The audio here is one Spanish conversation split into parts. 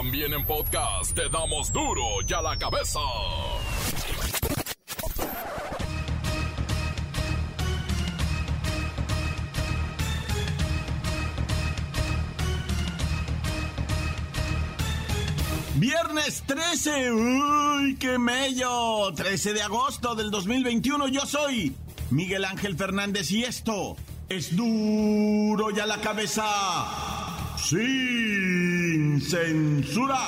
También en podcast te damos duro y a la cabeza. Viernes 13, uy, qué mello. 13 de agosto del 2021, yo soy Miguel Ángel Fernández y esto es duro y a la cabeza, censura.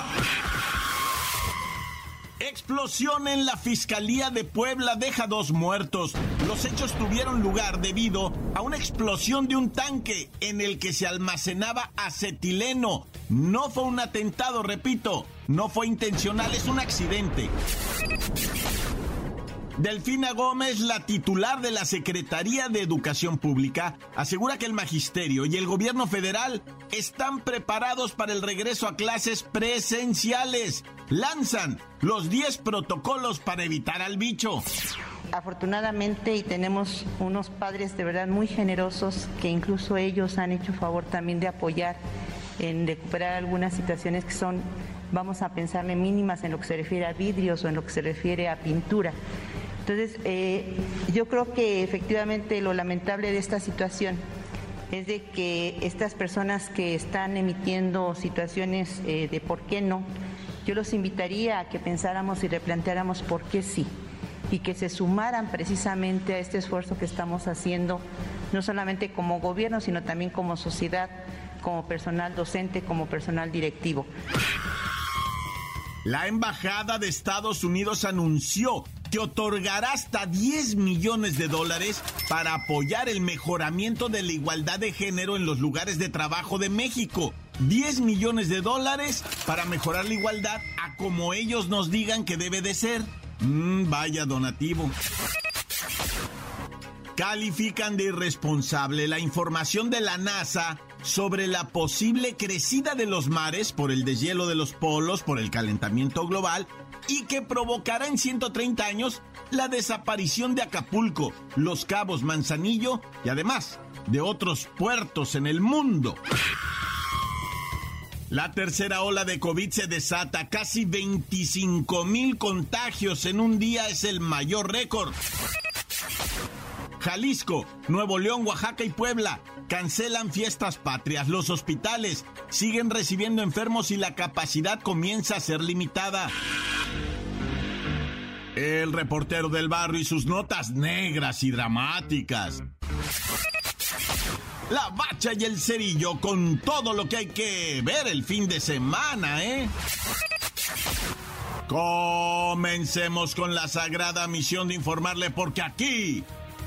Explosión en la Fiscalía de Puebla deja dos muertos. Los hechos tuvieron lugar debido a una explosión de un tanque en el que se almacenaba acetileno. No fue un atentado, repito, no fue intencional, es un accidente. Delfina Gómez, la titular de la Secretaría de Educación Pública, asegura que el magisterio y el gobierno federal están preparados para el regreso a clases presenciales. Lanzan los 10 protocolos para evitar al bicho. Afortunadamente y tenemos unos padres de verdad muy generosos que incluso ellos han hecho favor también de apoyar en recuperar algunas situaciones que son, vamos a pensarle, mínimas en lo que se refiere a vidrios o en lo que se refiere a pintura. Entonces, eh, yo creo que efectivamente lo lamentable de esta situación es de que estas personas que están emitiendo situaciones eh, de por qué no, yo los invitaría a que pensáramos y replanteáramos por qué sí y que se sumaran precisamente a este esfuerzo que estamos haciendo, no solamente como gobierno, sino también como sociedad, como personal docente, como personal directivo. La Embajada de Estados Unidos anunció que otorgará hasta 10 millones de dólares para apoyar el mejoramiento de la igualdad de género en los lugares de trabajo de México. 10 millones de dólares para mejorar la igualdad a como ellos nos digan que debe de ser. Mm, vaya donativo. Califican de irresponsable la información de la NASA sobre la posible crecida de los mares por el deshielo de los polos, por el calentamiento global y que provocará en 130 años la desaparición de Acapulco, Los Cabos, Manzanillo y además de otros puertos en el mundo. La tercera ola de COVID se desata. Casi 25 mil contagios en un día es el mayor récord. Jalisco, Nuevo León, Oaxaca y Puebla cancelan fiestas patrias. Los hospitales siguen recibiendo enfermos y la capacidad comienza a ser limitada. El reportero del barrio y sus notas negras y dramáticas. La bacha y el cerillo con todo lo que hay que ver el fin de semana, ¿eh? Comencemos con la sagrada misión de informarle porque aquí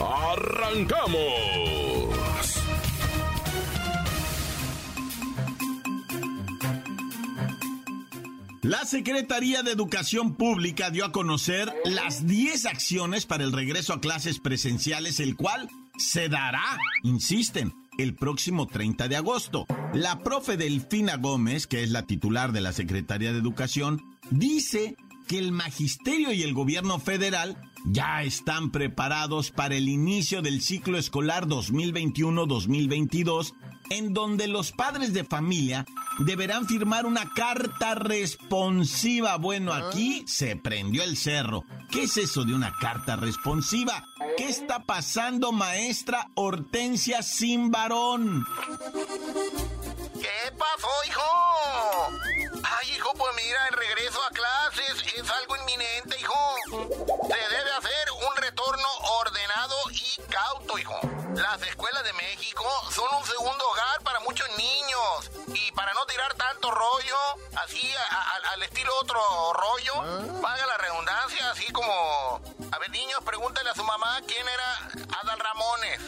¡Arrancamos! La Secretaría de Educación Pública dio a conocer las 10 acciones para el regreso a clases presenciales, el cual se dará, insisten, el próximo 30 de agosto. La profe Delfina Gómez, que es la titular de la Secretaría de Educación, dice que el magisterio y el gobierno federal ya están preparados para el inicio del ciclo escolar 2021-2022, en donde los padres de familia deberán firmar una carta responsiva. Bueno, aquí se prendió el cerro. ¿Qué es eso de una carta responsiva? ¿Qué está pasando, maestra Hortensia sin varón? ¿Qué pasó, hijo? Ay, hijo, pues mira, el regreso a clases es algo inminente, hijo. Las escuelas de México son un segundo hogar para muchos niños. Y para no tirar tanto rollo, así al estilo otro rollo, paga la redundancia, así como... A ver, niños, pregúntale a su mamá quién era Adal Ramones.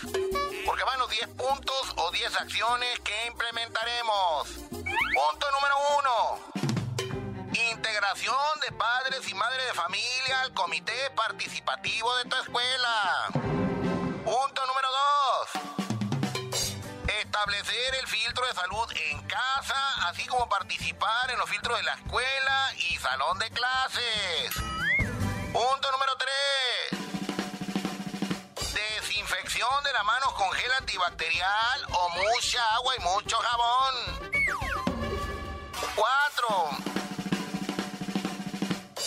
Porque van los 10 puntos o 10 acciones que implementaremos. Punto número uno Integración de padres y madres de familia al comité participativo de tu escuela. Punto número dos. Establecer el filtro de salud en casa, así como participar en los filtros de la escuela y salón de clases. Punto número tres. Desinfección de las manos con gel antibacterial o mucha agua y mucho jabón. Cuatro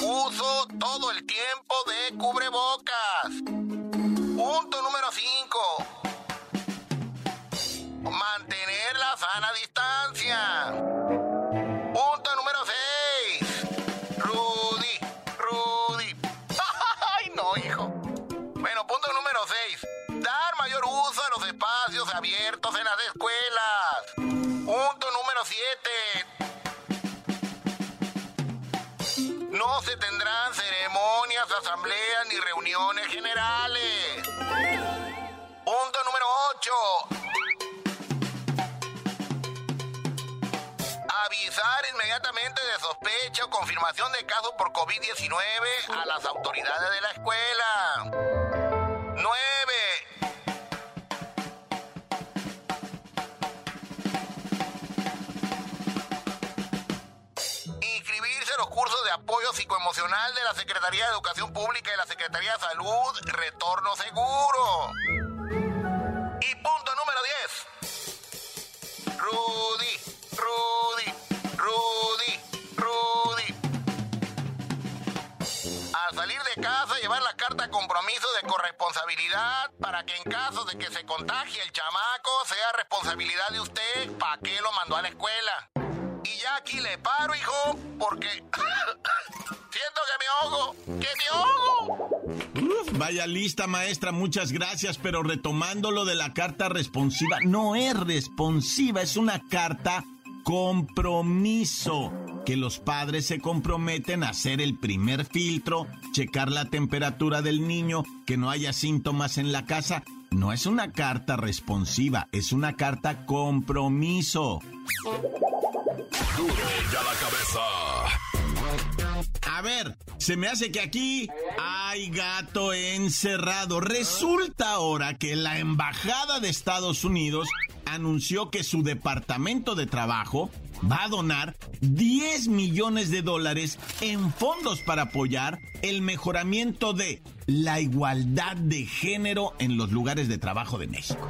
Uso todo el tiempo de cubrebocas. Punto número 5. Mantener la sana distancia. Asambleas ni reuniones generales. Punto número 8. Avisar inmediatamente de sospecha o confirmación de casos por COVID-19 a las autoridades de la escuela. Apoyo psicoemocional de la Secretaría de Educación Pública y la Secretaría de Salud, retorno seguro. Y punto número 10. Rudy, Rudy, Rudy, Rudy. Al salir de casa, llevar la carta compromiso de corresponsabilidad para que en caso de que se contagie el chamaco, sea responsabilidad de usted para qué lo mandó a la escuela. Y ya aquí le paro, hijo, porque siento que me ahogo, que me ahogo. Vaya lista, maestra, muchas gracias, pero retomando lo de la carta responsiva, no es responsiva, es una carta compromiso, que los padres se comprometen a hacer el primer filtro, checar la temperatura del niño, que no haya síntomas en la casa. No es una carta responsiva, es una carta compromiso. Duro ya la cabeza. A ver, se me hace que aquí hay gato encerrado. Resulta ahora que la Embajada de Estados Unidos anunció que su departamento de trabajo va a donar 10 millones de dólares en fondos para apoyar el mejoramiento de la igualdad de género en los lugares de trabajo de México.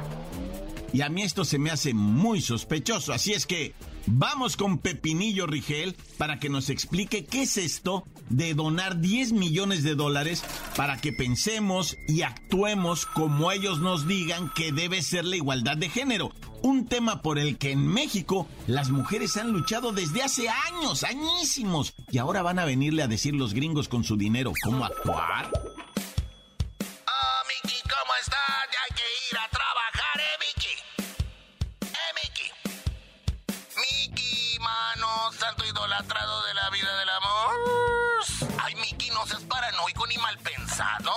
Y a mí esto se me hace muy sospechoso, así es que vamos con Pepinillo Rigel para que nos explique qué es esto de donar 10 millones de dólares para que pensemos y actuemos como ellos nos digan que debe ser la igualdad de género. Un tema por el que en México las mujeres han luchado desde hace años, añísimos, y ahora van a venirle a decir los gringos con su dinero cómo actuar. Oh, Miki, ¿cómo estás? Paranoico ni mal pensado.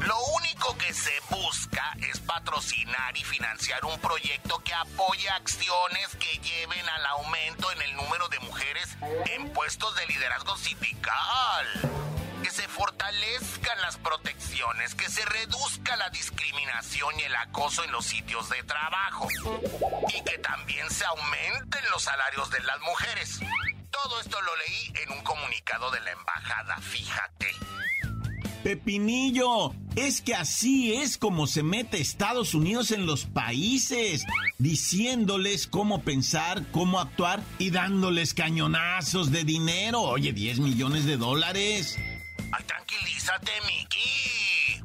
Lo único que se busca es patrocinar y financiar un proyecto que apoye acciones que lleven al aumento en el número de mujeres en puestos de liderazgo sindical. Que se fortalezcan las protecciones, que se reduzca la discriminación y el acoso en los sitios de trabajo. Y que también se aumenten los salarios de las mujeres. Todo esto lo leí en un comunicado de la embajada, fíjate. Pepinillo, es que así es como se mete Estados Unidos en los países, diciéndoles cómo pensar, cómo actuar y dándoles cañonazos de dinero. Oye, 10 millones de dólares. Ay, tranquilízate, Mickey.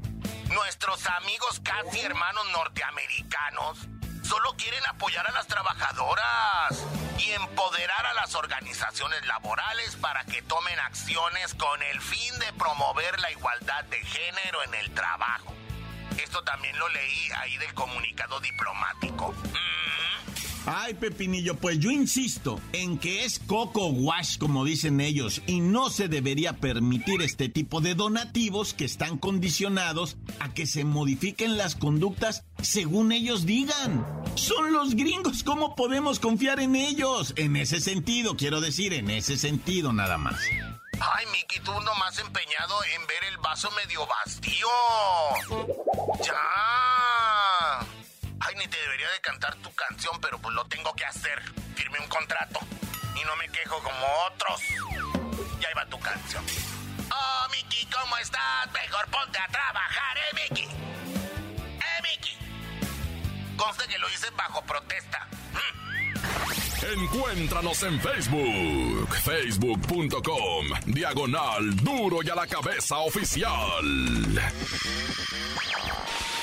Nuestros amigos casi hermanos norteamericanos solo quieren apoyar a las trabajadoras y empoderar a las organizaciones laborales para que tomen acciones con el fin de promover la igualdad de género en el trabajo. Esto también lo leí ahí del comunicado diplomático. Ay, Pepinillo, pues yo insisto en que es coco wash, como dicen ellos, y no se debería permitir este tipo de donativos que están condicionados a que se modifiquen las conductas según ellos digan. Son los gringos, ¿cómo podemos confiar en ellos? En ese sentido, quiero decir, en ese sentido nada más. Ay, Miki, tú nomás empeñado en ver el vaso medio vacío. Ya. Ay, ni te debería de cantar tu canción, pero pues lo tengo que hacer. Firme un contrato. Y no me quejo como otros. Ya iba tu canción. Oh, Miki, ¿cómo estás? Mejor ponte a trabajar, ¿eh, Miki? ¿Eh, Miki? Conste que lo hice bajo protesta. Encuéntranos en Facebook, facebook.com, diagonal duro y a la cabeza oficial.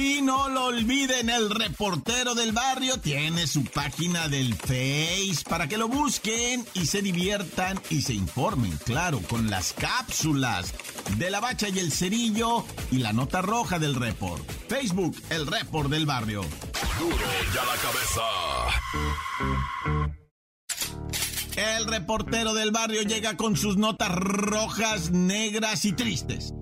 Y no lo olviden, el reportero del barrio tiene su página del Face para que lo busquen y se diviertan y se informen, claro, con las cápsulas de la bacha y el cerillo y la nota roja del report. Facebook, el report del barrio. Duro y a la cabeza. El reportero del barrio llega con sus notas rojas, negras y tristes.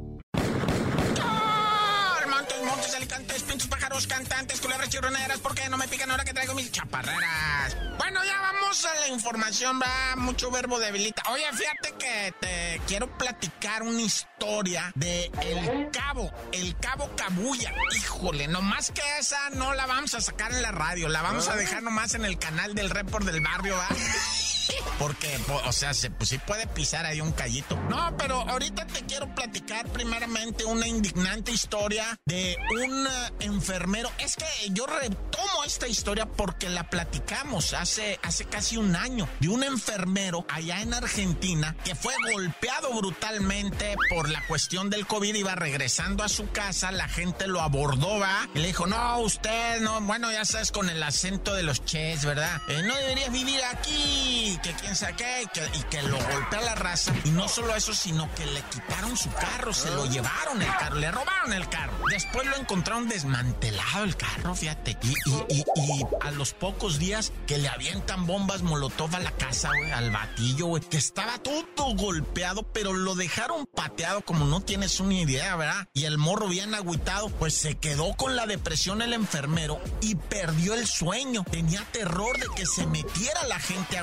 Pájaros, cantantes, culebras chirroneras, ¿por qué no me pican ahora que traigo mis chaparreras? Bueno, ya vamos a la información, va, mucho verbo debilita. Oye, fíjate que te quiero platicar una historia de El Cabo, El Cabo Cabuya. Híjole, nomás que esa no la vamos a sacar en la radio, la vamos a dejar nomás en el canal del Report del Barrio, ¿va? Porque, o sea, se, pues puede pisar ahí un callito. No, pero ahorita te quiero platicar primeramente una indignante historia de un enfermero. Es que yo retomo esta historia porque la platicamos hace, hace casi un año de un enfermero allá en Argentina que fue golpeado brutalmente por la cuestión del COVID. Iba regresando a su casa, la gente lo abordó, va, y le dijo, no, usted, no, bueno, ya sabes, con el acento de los ches, ¿verdad? Eh, no deberías vivir aquí, que quién sabe qué, y que, y que lo golpea la raza. Y no solo eso, sino que le quitaron su carro, se lo llevaron el carro, le robaron el carro. Después lo encontraron desmantelado el carro, fíjate. Y, y, y, a los pocos días que le avientan bombas molotov a la casa, güey, al batillo, güey, que estaba todo golpeado, pero lo dejaron pateado como no tienes una idea, ¿verdad? Y el morro bien agüitado, pues se quedó con la depresión el enfermero y perdió el sueño. Tenía terror de que se metiera la gente a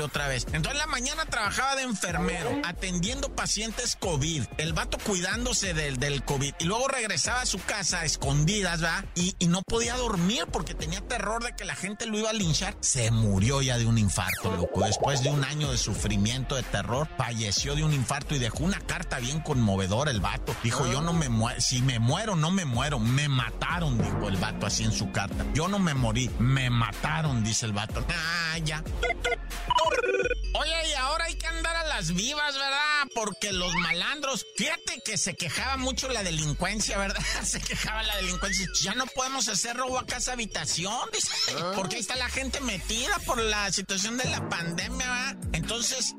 otra vez. Entonces la mañana trabajaba de enfermero, atendiendo pacientes COVID, el vato cuidándose del, del COVID, y luego regresaba a su casa a escondidas, ¿va? Y, y no podía dormir porque tenía terror de que la gente lo iba a linchar. Se murió ya de un infarto, loco. Después de un año de sufrimiento, de terror, falleció de un infarto y dejó una carta bien conmovedora el vato. Dijo, yo no me muero, si me muero, no me muero, me mataron, dijo el vato así en su carta. Yo no me morí, me mataron, dice el vato. Ah, ya. Oye, y ahora hay que andar a las vivas, ¿verdad? Porque los malandros, fíjate que se quejaba mucho la delincuencia, ¿verdad? Se quejaba la delincuencia. Ya no podemos hacer robo a casa habitación, dice. Porque ahí está la gente metida por la situación de la pandemia, ¿verdad? Entonces,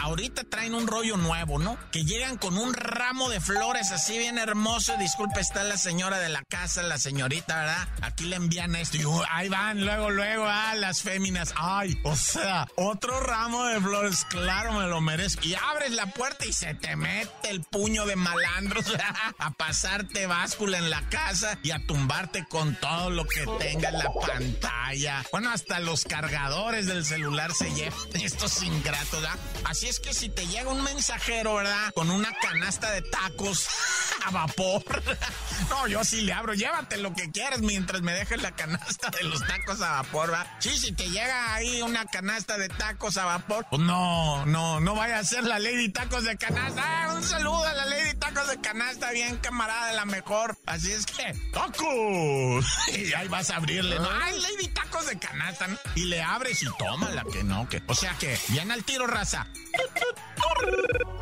ahorita traen un rollo nuevo, ¿no? Que llegan con un ramo de flores así bien hermoso. Disculpe, está la señora de la casa, la señorita, ¿verdad? Aquí le envían esto y uh, ahí van, luego, luego, ah, las féminas. Ay, o sea, otro ramo de flores, claro, me lo merezco. Y abres la puerta y se te mete el puño de malandros a pasarte báscula en la casa y a tumbarte con todo lo que tenga en la pantalla. Bueno, hasta los cargadores del celular se llevan estos ingratos, ¿verdad? Así es que si te llega un mensajero, ¿verdad? Con una canasta de tacos a vapor. No, yo sí le abro. Llévate lo que quieras mientras me dejes la canasta de los tacos a vapor, ¿verdad? Sí, si te llega ahí una canasta de tacos a vapor, pues no, no, no vaya a ser la Lady Tacos de Canasta. Ah, un saludo a la Lady Tacos de Canasta, bien camarada de la mejor. Así es que, ¡tacos! Y ahí vas a abrirle, ¿no? ¡Ay, Lady Tacos de Canasta! Y le abres y tómala, que no, que. O sea que, bien al tiro, raza.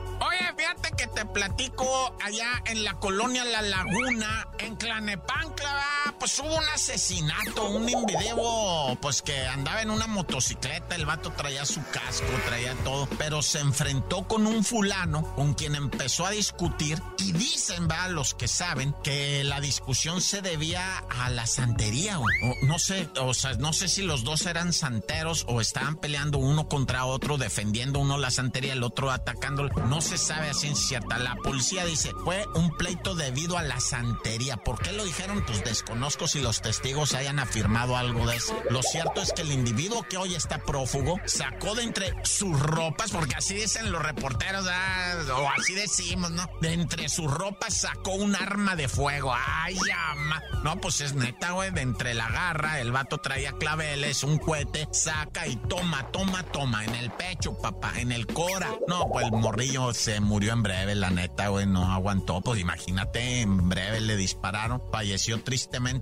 Fíjate que te platico allá en la colonia La Laguna, en Clanepancla, pues hubo un asesinato, un invideo, pues que andaba en una motocicleta, el vato traía su casco, traía todo, pero se enfrentó con un fulano con quien empezó a discutir y dicen, va, los que saben, que la discusión se debía a la santería, no sé, o sea, no sé si los dos eran santeros o estaban peleando uno contra otro, defendiendo uno la santería, el otro atacándolo, no se sabe a ciencia cierta. La policía dice, fue un pleito debido a la santería. ¿Por qué lo dijeron? Pues desconozco si los testigos hayan afirmado algo de eso. Lo cierto es que el individuo que hoy está prófugo sacó de entre sus ropas, porque así dicen los reporteros, ah, o así decimos, ¿no? De entre sus ropas sacó un arma de fuego. ¡Ay, llama! No, pues es neta, güey. De entre la garra, el vato traía claveles, un cohete, saca y toma, toma, toma. En el pecho, papá, en el cora. No, pues el morrillo se murió en breve, la neta, güey, no aguantó. Pues imagínate, en breve le dispararon. Falleció tristemente.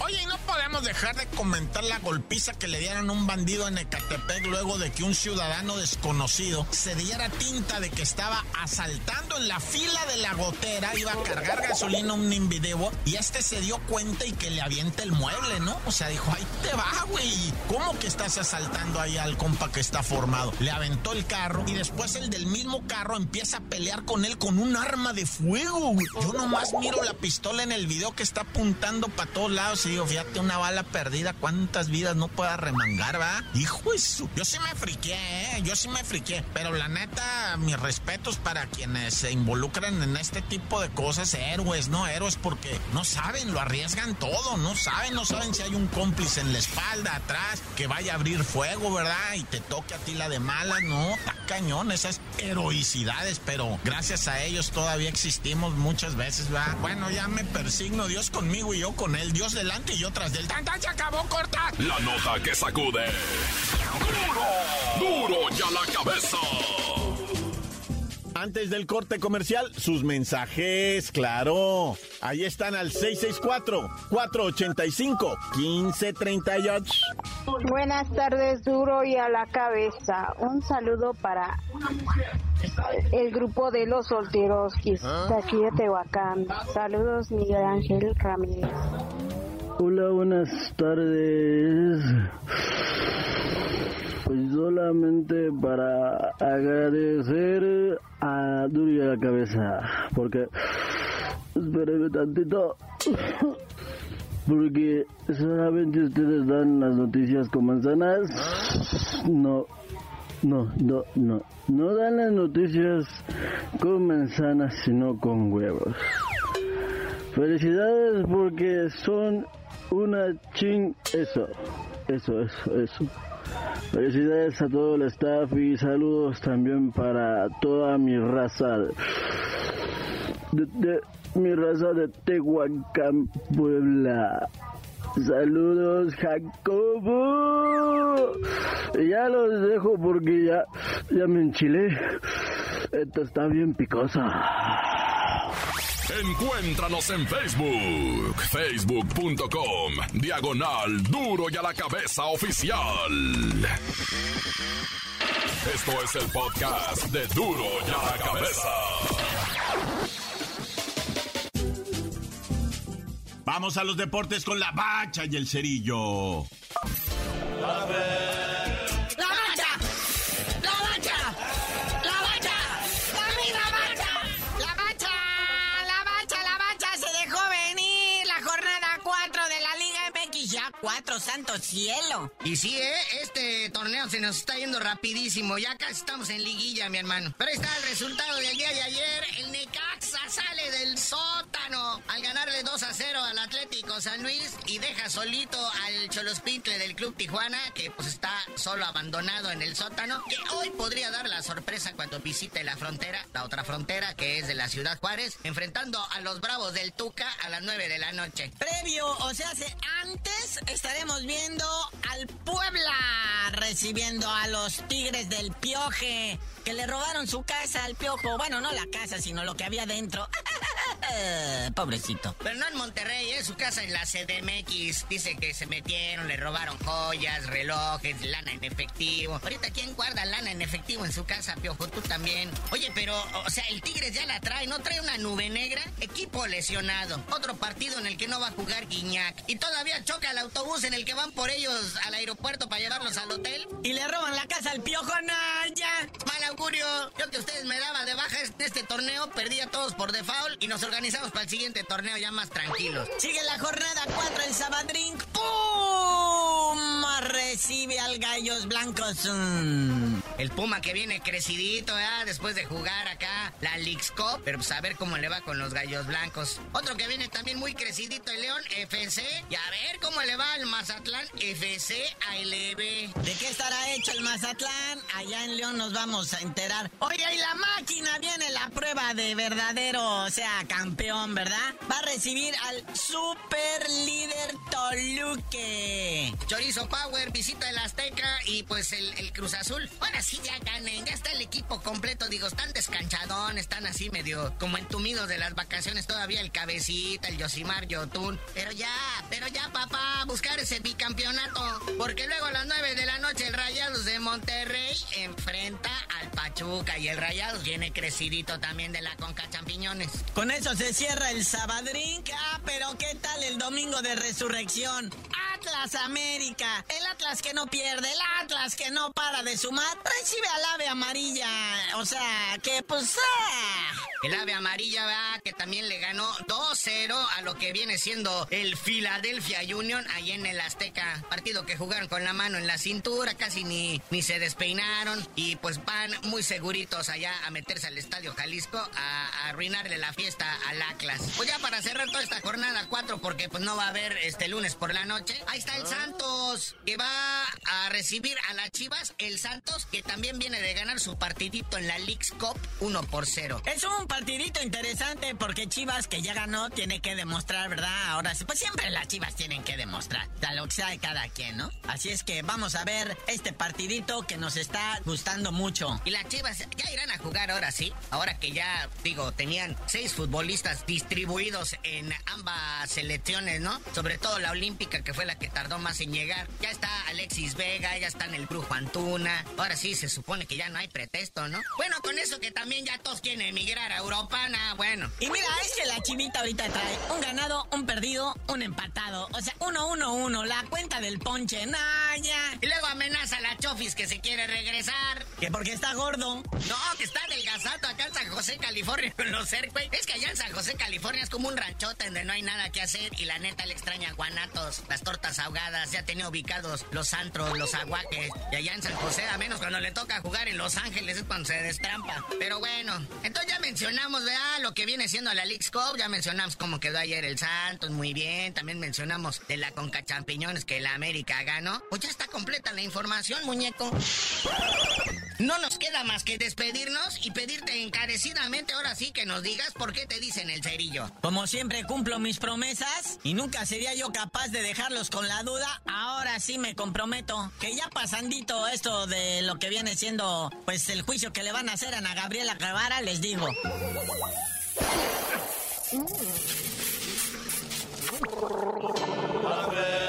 Oye, no podemos dejar de comentar la golpiza que le dieron un bandido en Ecatepec luego de que un ciudadano desconocido se diera tinta de que estaba asaltando en la fila de la gotera, iba a cargar gasolina un invideo y este se dio cuenta y que le avienta el mueble, ¿no? O sea, dijo, ahí te va, güey. ¿Cómo que estás asaltando ahí al compa que está formado? Le aventó el carro y después el del mismo carro empieza a pelear con él con un arma de fuego, güey. Yo nomás miro la pistola en el video que está apuntando para todos lados y digo, fíjate, una bala perdida, ¿cuántas vidas no pueda remangar, va? Hijo eso. Yo sí me friqué, ¿eh? Yo sí me friqué. Pero la neta, mis respetos para quienes se involucran en este tipo de cosas, héroes, ¿no? Héroes porque no saben, lo arriesgan todo, no saben, no saben si hay un cómplice en la espalda, atrás, que vaya a abrir fuego, ¿verdad? Y te toque a ti la de malas, no, está cañón, esas heroicidades, pero gracias a ellos todavía existimos muchas veces, ¿va? Bueno, ya me persigno, Dios conmigo y yo con él, Dios delante y otras del tan, se acabó corta. La nota que sacude. Duro, duro ya la cabeza. Antes del corte comercial, sus mensajes, claro. Ahí están al 664-485-1538. Buenas tardes, duro y a la cabeza. Un saludo para el grupo de los solteros de aquí de Tehuacán. Saludos, Miguel Ángel Ramírez. Hola, buenas tardes. Pues solamente para agradecer a Duri la cabeza, porque espérenme tantito, porque solamente ustedes dan las noticias con manzanas, no, no, no, no, no dan las noticias con manzanas, sino con huevos. Felicidades porque son una ching... Eso, eso, eso, eso. Felicidades a todo el staff y saludos también para toda mi raza. De, mi raza de Tehuacán, Puebla. Saludos, Jacobo. Ya los dejo porque ya, ya me enchilé. Esto está bien picosa. Encuéntranos en Facebook, facebook.com, diagonal duro y a la cabeza oficial. Esto es el podcast de duro y a la cabeza. Vamos a los deportes con la bacha y el cerillo. cuatro, santo cielo. Y sí, ¿eh? este torneo se nos está yendo rapidísimo. Ya casi estamos en liguilla, mi hermano. Pero ahí está el resultado del día de ayer. El sale del sótano al ganarle 2 a 0 al Atlético San Luis y deja solito al Cholospintle del Club Tijuana, que pues está solo abandonado en el sótano, que hoy podría dar la sorpresa cuando visite la frontera, la otra frontera que es de la ciudad Juárez, enfrentando a los Bravos del Tuca a las 9 de la noche. Previo, o sea, antes estaremos viendo al Puebla recibiendo a los Tigres del Pioje, que le robaron su casa al Piojo. Bueno, no la casa, sino lo que había dentro. Eh, pobrecito. Pero no en Monterrey, es su casa en la CDMX. Dice que se metieron, le robaron joyas, relojes, lana en efectivo. Ahorita, ¿quién guarda lana en efectivo en su casa, Piojo? Tú también. Oye, pero, o sea, el Tigres ya la trae, ¿no trae una nube negra? Equipo lesionado. Otro partido en el que no va a jugar Guiñac. Y todavía choca el autobús en el que van por ellos al aeropuerto para llevarlos al hotel. Y le roban la casa al Piojo Naya. Yo que ustedes me daban de este torneo, perdí a todos por default y nos organizamos para el siguiente torneo ya más tranquilos. Sigue la jornada 4 el Sabadrink. ¡Pum! Recibe al Gallos Blancos. El Puma que viene crecidito, ¿eh? Después de jugar acá la Leagues Cup. Pero pues a ver cómo le va con los Gallos Blancos. Otro que viene también muy crecidito, el León FC. Y a ver cómo le va al Mazatlán FC ALB. ¿De qué estará hecho el Mazatlán? Allá en León nos vamos a enterar. Oye, y la máquina viene la prueba de verdadero, o sea, campeón, ¿verdad? Va a recibir al super líder Toluque. Chorizo Power, visita el Azteca y pues el, Cruz Azul. Ahora sí ya ganen, ya está el equipo completo. Digo, están descanchadones, están así medio como entumidos de las vacaciones todavía. El Cabecita, el Yosimar Yotun. Pero ya, pero ya, papá, buscar ese bicampeonato. Porque luego a las 9 de la noche el Rayados de Monterrey enfrenta al Pachuca y el Rayados viene también de la Conca Champiñones. Con eso se cierra el Sabadrink. Ah, pero ¿qué tal el domingo de resurrección? Atlas América. El Atlas que no pierde, el Atlas que no para de sumar, recibe al ave amarilla. O sea, que pues... Ah. El ave amarilla, va, que también le ganó 2-0 a lo que viene siendo el Philadelphia Union ahí en el Azteca. Partido que jugaron con la mano en la cintura, casi ni, ni se despeinaron. Y pues van muy seguritos allá a meterse al Estadio Jalisco a, a arruinarle la fiesta al Atlas. Pues ya para cerrar toda esta jornada 4, porque pues no va a haber este lunes por la noche. Ahí está el Santos, que va a recibir a las Chivas. El Santos, que también viene de ganar su partidito en la League's Cup 1 por 0. Es un partidito interesante porque Chivas, que ya ganó, tiene que demostrar, ¿verdad? Ahora sí, pues siempre las Chivas tienen que demostrar, a lo que sea de cada quien, ¿no? Así es que vamos a ver este partidito que nos está gustando mucho. Y las Chivas ya irán a jugar ahora sí. Ahora que ya, digo, tenían seis futbolistas distribuidos en ambas selecciones, ¿no? Sobre todo la olímpica, que fue la que tardó más en llegar. Ya está Alexis Vega, ya está en el Brujo Antuna. Ahora sí, se supone que ya no hay pretexto, ¿no? Bueno, con eso que también ya todos quieren emigrar a Europa, nada, bueno. Y mira, es que la chivita ahorita trae un ganado, un perdido, un empatado. O sea, uno, uno, uno. La cuenta del ponche, Naya. Y luego amenaza a la Chofis que se quiere regresar. Que porque está gordo. No, que está delgazato acá en San José, California, con los cercos. Es que allá en San José, California es como un ranchote donde no hay nada que hacer y la neta le extraña guanatos, las tortas ahogadas, ya tenía ubicados los antros, los aguaques. Y allá en San José, a menos cuando le toca jugar en Los Ángeles es cuando se destrampa. Pero bueno, entonces ya mencionamos, ¿verdad? Lo que viene siendo la League's Cup, ya mencionamos cómo quedó ayer el Santos, muy bien. También mencionamos de la Conca Champiñones que la América ganó. Pues ya está completa la información, muñeco. No nos queda más que despedirnos y pedirte encarecidamente ahora sí que nos digas por qué te dicen el cerillo. Como siempre cumplo mis promesas y nunca sería yo capaz de dejarlos con la duda. Ahora sí me comprometo que ya pasandito esto de lo que viene siendo pues el juicio que le van a hacer a Ana Gabriela Guevara, les digo. ¡La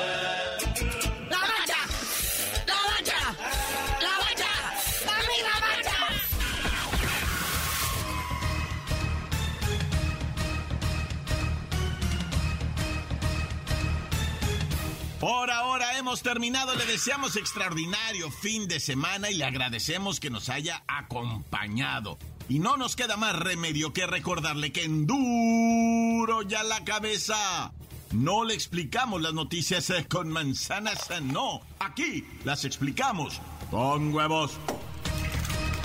Por ahora hemos terminado, le deseamos extraordinario fin de semana y le agradecemos que nos haya acompañado. Y no nos queda más remedio que recordarle que en duro ya la cabeza. No le explicamos las noticias eh, con manzanas, eh, no. Aquí las explicamos con huevos.